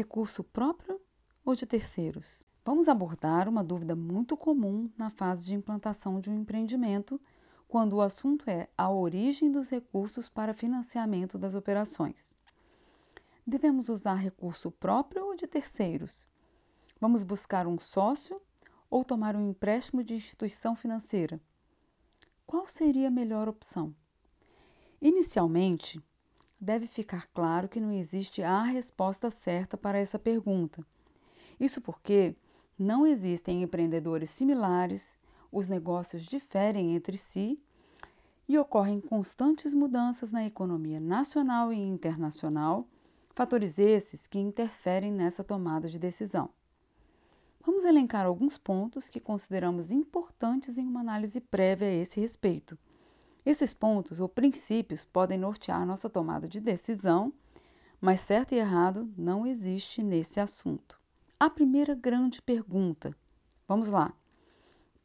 recurso próprio ou de terceiros? Vamos abordar uma dúvida muito comum na fase de implantação de um empreendimento, quando o assunto é a origem dos recursos para financiamento das operações. Devemos usar recurso próprio ou de terceiros? Vamos buscar um sócio ou tomar um empréstimo de instituição financeira? Qual seria a melhor opção? Inicialmente, deve ficar claro que não existe a resposta certa para essa pergunta. Isso porque não existem empreendedores similares, os negócios diferem entre si e ocorrem constantes mudanças na economia nacional e internacional, fatores esses que interferem nessa tomada de decisão. Vamos elencar alguns pontos que consideramos importantes em uma análise prévia a esse respeito. Esses pontos ou princípios podem nortear nossa tomada de decisão, mas certo e errado não existe nesse assunto. A primeira grande pergunta. Vamos lá.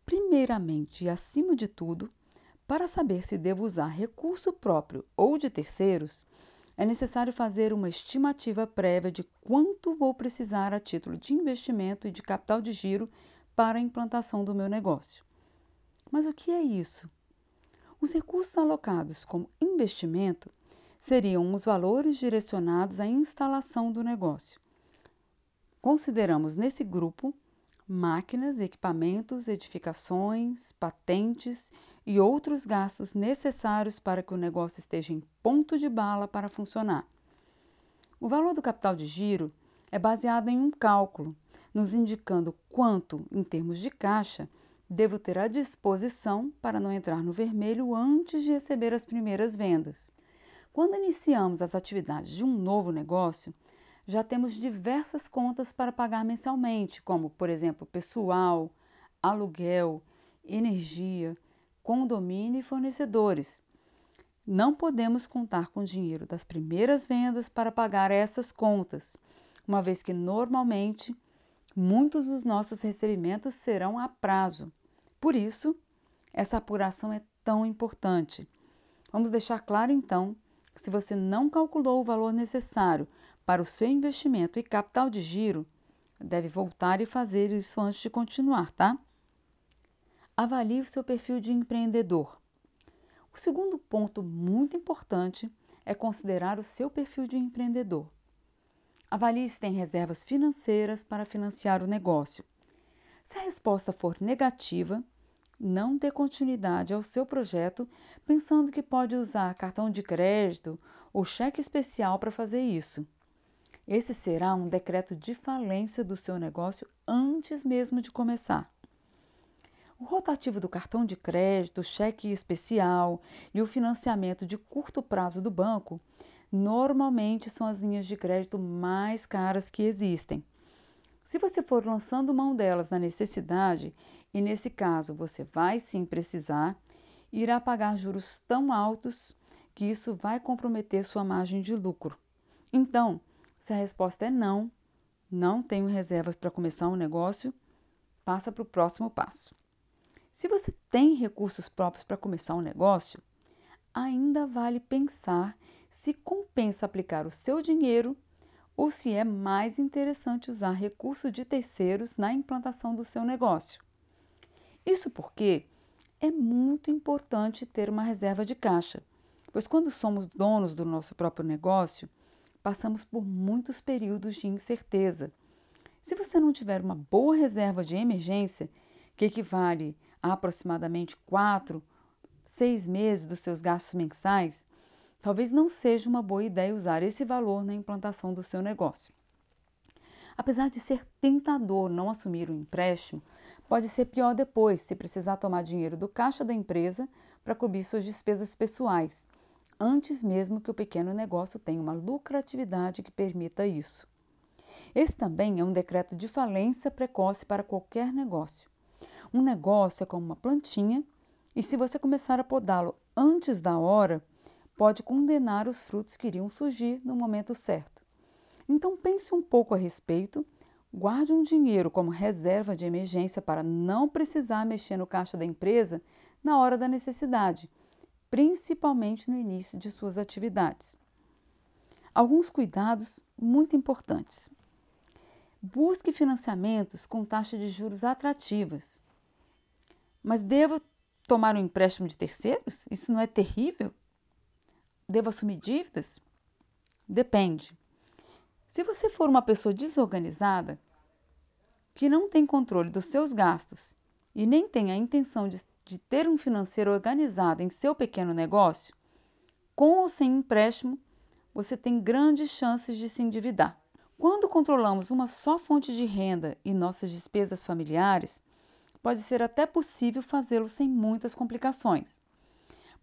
Primeiramente e acima de tudo, para saber se devo usar recurso próprio ou de terceiros, é necessário fazer uma estimativa prévia de quanto vou precisar a título de investimento e de capital de giro para a implantação do meu negócio. Mas o que é isso? Os recursos alocados como investimento seriam os valores direcionados à instalação do negócio. Consideramos nesse grupo máquinas, equipamentos, edificações, patentes e outros gastos necessários para que o negócio esteja em ponto de bala para funcionar. O valor do capital de giro é baseado em um cálculo, nos indicando quanto, em termos de caixa, Devo ter à disposição para não entrar no vermelho antes de receber as primeiras vendas. Quando iniciamos as atividades de um novo negócio, já temos diversas contas para pagar mensalmente, como, por exemplo, pessoal, aluguel, energia, condomínio e fornecedores. Não podemos contar com o dinheiro das primeiras vendas para pagar essas contas, uma vez que normalmente muitos dos nossos recebimentos serão a prazo. Por isso, essa apuração é tão importante. Vamos deixar claro então que se você não calculou o valor necessário para o seu investimento e capital de giro, deve voltar e fazer isso antes de continuar, tá? Avalie o seu perfil de empreendedor. O segundo ponto muito importante é considerar o seu perfil de empreendedor. Avalie se tem reservas financeiras para financiar o negócio. Se a resposta for negativa, não dê continuidade ao seu projeto pensando que pode usar cartão de crédito ou cheque especial para fazer isso. Esse será um decreto de falência do seu negócio antes mesmo de começar. O rotativo do cartão de crédito, cheque especial e o financiamento de curto prazo do banco normalmente são as linhas de crédito mais caras que existem. Se você for lançando mão delas na necessidade, e nesse caso você vai sim precisar, irá pagar juros tão altos que isso vai comprometer sua margem de lucro. Então, se a resposta é não, não tenho reservas para começar um negócio, passa para o próximo passo. Se você tem recursos próprios para começar um negócio, ainda vale pensar se compensa aplicar o seu dinheiro ou se é mais interessante usar recursos de terceiros na implantação do seu negócio. Isso porque é muito importante ter uma reserva de caixa, pois quando somos donos do nosso próprio negócio, passamos por muitos períodos de incerteza. Se você não tiver uma boa reserva de emergência, que equivale a aproximadamente 4, 6 meses dos seus gastos mensais, talvez não seja uma boa ideia usar esse valor na implantação do seu negócio. Apesar de ser tentador não assumir o um empréstimo, pode ser pior depois se precisar tomar dinheiro do caixa da empresa para cobrir suas despesas pessoais, antes mesmo que o pequeno negócio tenha uma lucratividade que permita isso. Esse também é um decreto de falência precoce para qualquer negócio. Um negócio é como uma plantinha e se você começar a podá-lo antes da hora, pode condenar os frutos que iriam surgir no momento certo. Então pense um pouco a respeito, guarde um dinheiro como reserva de emergência para não precisar mexer no caixa da empresa na hora da necessidade, principalmente no início de suas atividades. Alguns cuidados muito importantes. Busque financiamentos com taxa de juros atrativas. Mas devo tomar um empréstimo de terceiros? Isso não é terrível? Devo assumir dívidas? Depende. Se você for uma pessoa desorganizada, que não tem controle dos seus gastos e nem tem a intenção de, de ter um financeiro organizado em seu pequeno negócio, com ou sem empréstimo, você tem grandes chances de se endividar. Quando controlamos uma só fonte de renda e nossas despesas familiares, pode ser até possível fazê-lo sem muitas complicações.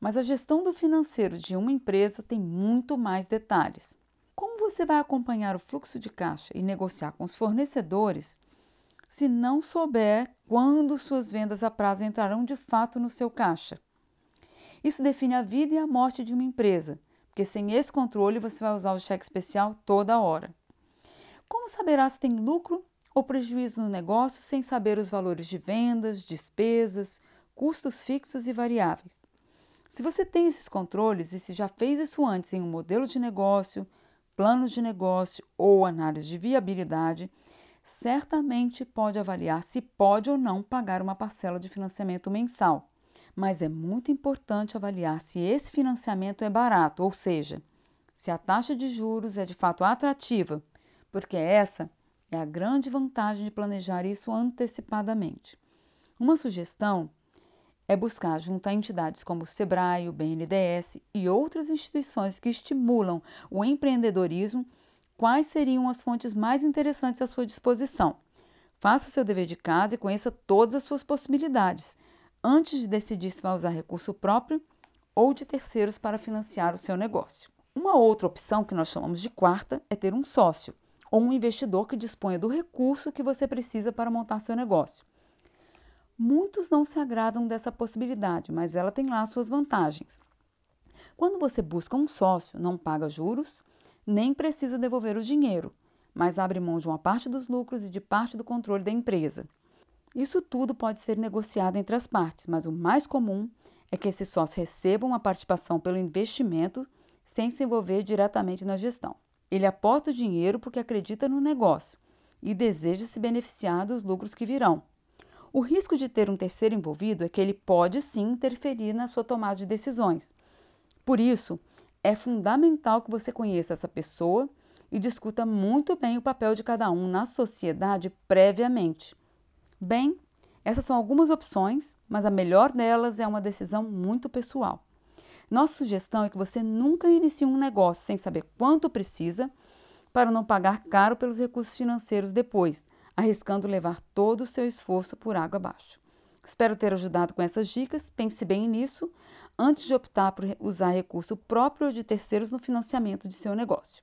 Mas a gestão do financeiro de uma empresa tem muito mais detalhes. Como você vai acompanhar o fluxo de caixa e negociar com os fornecedores se não souber quando suas vendas a prazo entrarão de fato no seu caixa? Isso define a vida e a morte de uma empresa, porque sem esse controle você vai usar o cheque especial toda hora. Como saberá se tem lucro ou prejuízo no negócio sem saber os valores de vendas, despesas, custos fixos e variáveis? Se você tem esses controles e se já fez isso antes em um modelo de negócio, plano de negócio ou análise de viabilidade, certamente pode avaliar se pode ou não pagar uma parcela de financiamento mensal. Mas é muito importante avaliar se esse financiamento é barato, ou seja, se a taxa de juros é de fato atrativa porque essa é a grande vantagem de planejar isso antecipadamente. Uma sugestão é buscar junto a entidades como o SEBRAE, o BNDES e outras instituições que estimulam o empreendedorismo quais seriam as fontes mais interessantes à sua disposição. Faça o seu dever de casa e conheça todas as suas possibilidades antes de decidir se vai usar recurso próprio ou de terceiros para financiar o seu negócio. Uma outra opção que nós chamamos de quarta é ter um sócio ou um investidor que disponha do recurso que você precisa para montar seu negócio. Muitos não se agradam dessa possibilidade, mas ela tem lá suas vantagens. Quando você busca um sócio, não paga juros, nem precisa devolver o dinheiro, mas abre mão de uma parte dos lucros e de parte do controle da empresa. Isso tudo pode ser negociado entre as partes, mas o mais comum é que esse sócio receba uma participação pelo investimento sem se envolver diretamente na gestão. Ele aporta o dinheiro porque acredita no negócio e deseja se beneficiar dos lucros que virão. O risco de ter um terceiro envolvido é que ele pode sim interferir na sua tomada de decisões. Por isso, é fundamental que você conheça essa pessoa e discuta muito bem o papel de cada um na sociedade previamente. Bem, essas são algumas opções, mas a melhor delas é uma decisão muito pessoal. Nossa sugestão é que você nunca inicie um negócio sem saber quanto precisa para não pagar caro pelos recursos financeiros depois, arriscando levar todo o seu esforço por água abaixo. Espero ter ajudado com essas dicas. Pense bem nisso antes de optar por usar recurso próprio ou de terceiros no financiamento de seu negócio.